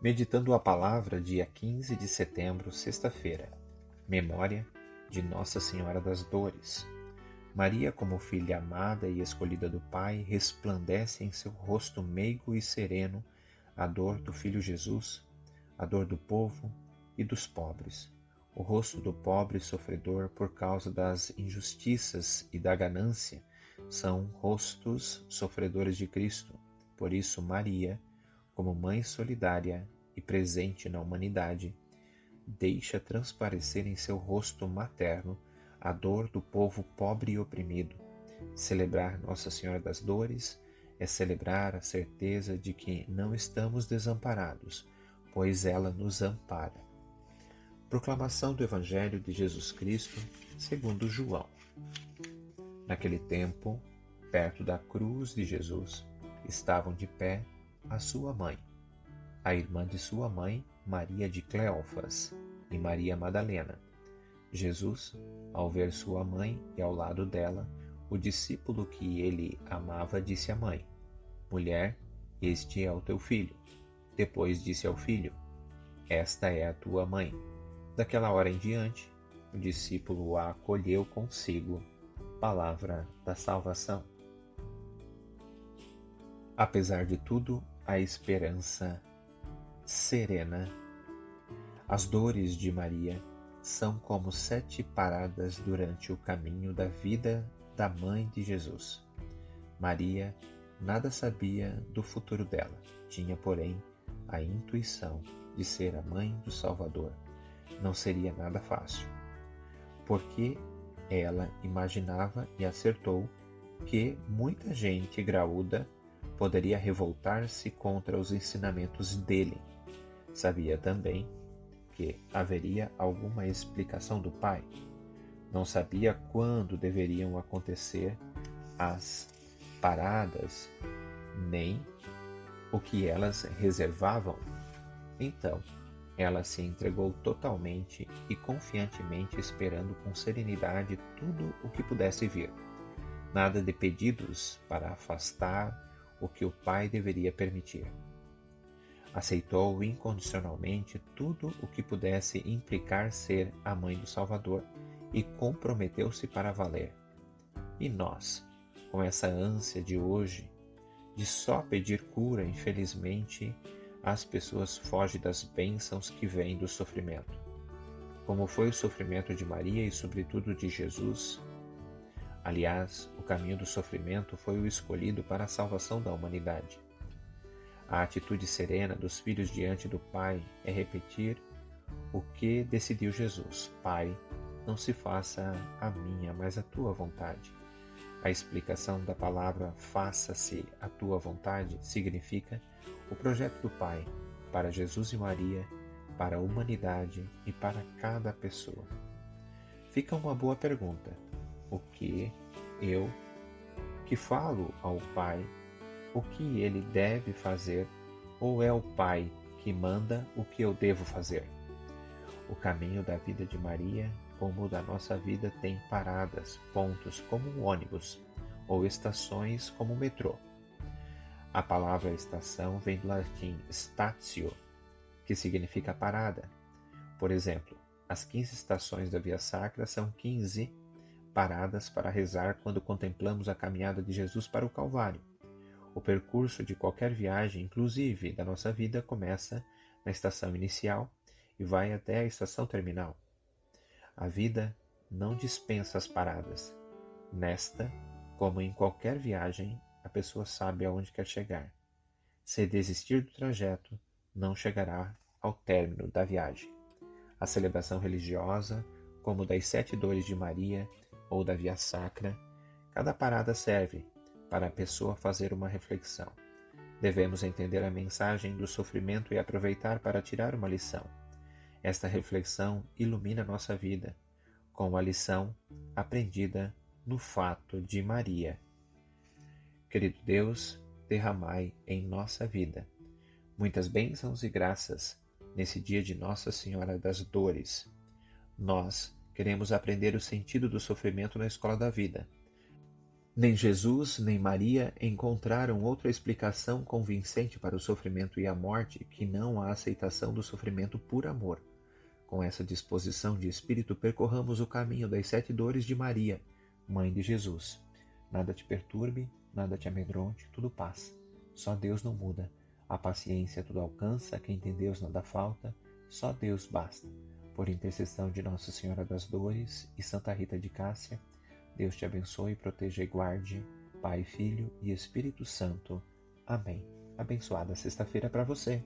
Meditando a palavra, dia 15 de setembro, sexta-feira. Memória de Nossa Senhora das Dores. Maria, como filha amada e escolhida do Pai, resplandece em seu rosto meigo e sereno a dor do Filho Jesus, a dor do povo e dos pobres. O rosto do pobre sofredor por causa das injustiças e da ganância são rostos sofredores de Cristo. Por isso, Maria, como mãe solidária e presente na humanidade, deixa transparecer em seu rosto materno a dor do povo pobre e oprimido. Celebrar Nossa Senhora das Dores é celebrar a certeza de que não estamos desamparados, pois ela nos ampara. Proclamação do Evangelho de Jesus Cristo, segundo João. Naquele tempo, perto da cruz de Jesus, estavam de pé a sua mãe, a irmã de sua mãe, Maria de Cleófas, e Maria Madalena. Jesus, ao ver sua mãe e ao lado dela, o discípulo que ele amava disse à mãe: Mulher, este é o teu filho. Depois disse ao filho: Esta é a tua mãe. Daquela hora em diante, o discípulo a acolheu consigo. Palavra da salvação. Apesar de tudo, a esperança serena. As dores de Maria são como sete paradas durante o caminho da vida da mãe de Jesus. Maria nada sabia do futuro dela, tinha, porém, a intuição de ser a mãe do Salvador não seria nada fácil, porque ela imaginava e acertou que muita gente graúda poderia revoltar-se contra os ensinamentos dele. Sabia também que haveria alguma explicação do pai. Não sabia quando deveriam acontecer as paradas, nem o que elas reservavam. Então, ela se entregou totalmente e confiantemente, esperando com serenidade tudo o que pudesse vir. Nada de pedidos para afastar o que o pai deveria permitir. Aceitou incondicionalmente tudo o que pudesse implicar ser a mãe do Salvador e comprometeu-se para valer. E nós, com essa ânsia de hoje, de só pedir cura, infelizmente, as pessoas fogem das bênçãos que vêm do sofrimento. Como foi o sofrimento de Maria e, sobretudo, de Jesus. Aliás, o caminho do sofrimento foi o escolhido para a salvação da humanidade. A atitude serena dos filhos diante do Pai é repetir o que decidiu Jesus: Pai, não se faça a minha, mas a tua vontade. A explicação da palavra faça-se a tua vontade significa o projeto do Pai para Jesus e Maria, para a humanidade e para cada pessoa. Fica uma boa pergunta: o que eu, que falo ao Pai, o que ele deve fazer, ou é o Pai que manda o que eu devo fazer? O caminho da vida de Maria, como o da nossa vida, tem paradas, pontos como um ônibus, ou estações como o metrô. A palavra estação vem do latim statio, que significa parada. Por exemplo, as 15 estações da Via Sacra são 15 paradas para rezar quando contemplamos a caminhada de Jesus para o Calvário. O percurso de qualquer viagem, inclusive da nossa vida, começa na estação inicial e vai até a estação terminal. A vida não dispensa as paradas. Nesta, como em qualquer viagem, a pessoa sabe aonde quer chegar. Se desistir do trajeto, não chegará ao término da viagem. A celebração religiosa, como das sete dores de Maria ou da Via Sacra, cada parada serve para a pessoa fazer uma reflexão. Devemos entender a mensagem do sofrimento e aproveitar para tirar uma lição. Esta reflexão ilumina nossa vida, com a lição aprendida no fato de Maria Querido Deus, derramai em nossa vida muitas bênçãos e graças nesse dia de Nossa Senhora das Dores. Nós queremos aprender o sentido do sofrimento na escola da vida. Nem Jesus nem Maria encontraram outra explicação convincente para o sofrimento e a morte que não a aceitação do sofrimento por amor. Com essa disposição de espírito, percorramos o caminho das sete dores de Maria, mãe de Jesus. Nada te perturbe, nada te amedronte, tudo passa. Só Deus não muda. A paciência tudo alcança, quem tem Deus nada falta, só Deus basta. Por intercessão de Nossa Senhora das Dores e Santa Rita de Cássia, Deus te abençoe, proteja e guarde, Pai, Filho e Espírito Santo. Amém. Abençoada sexta-feira para você.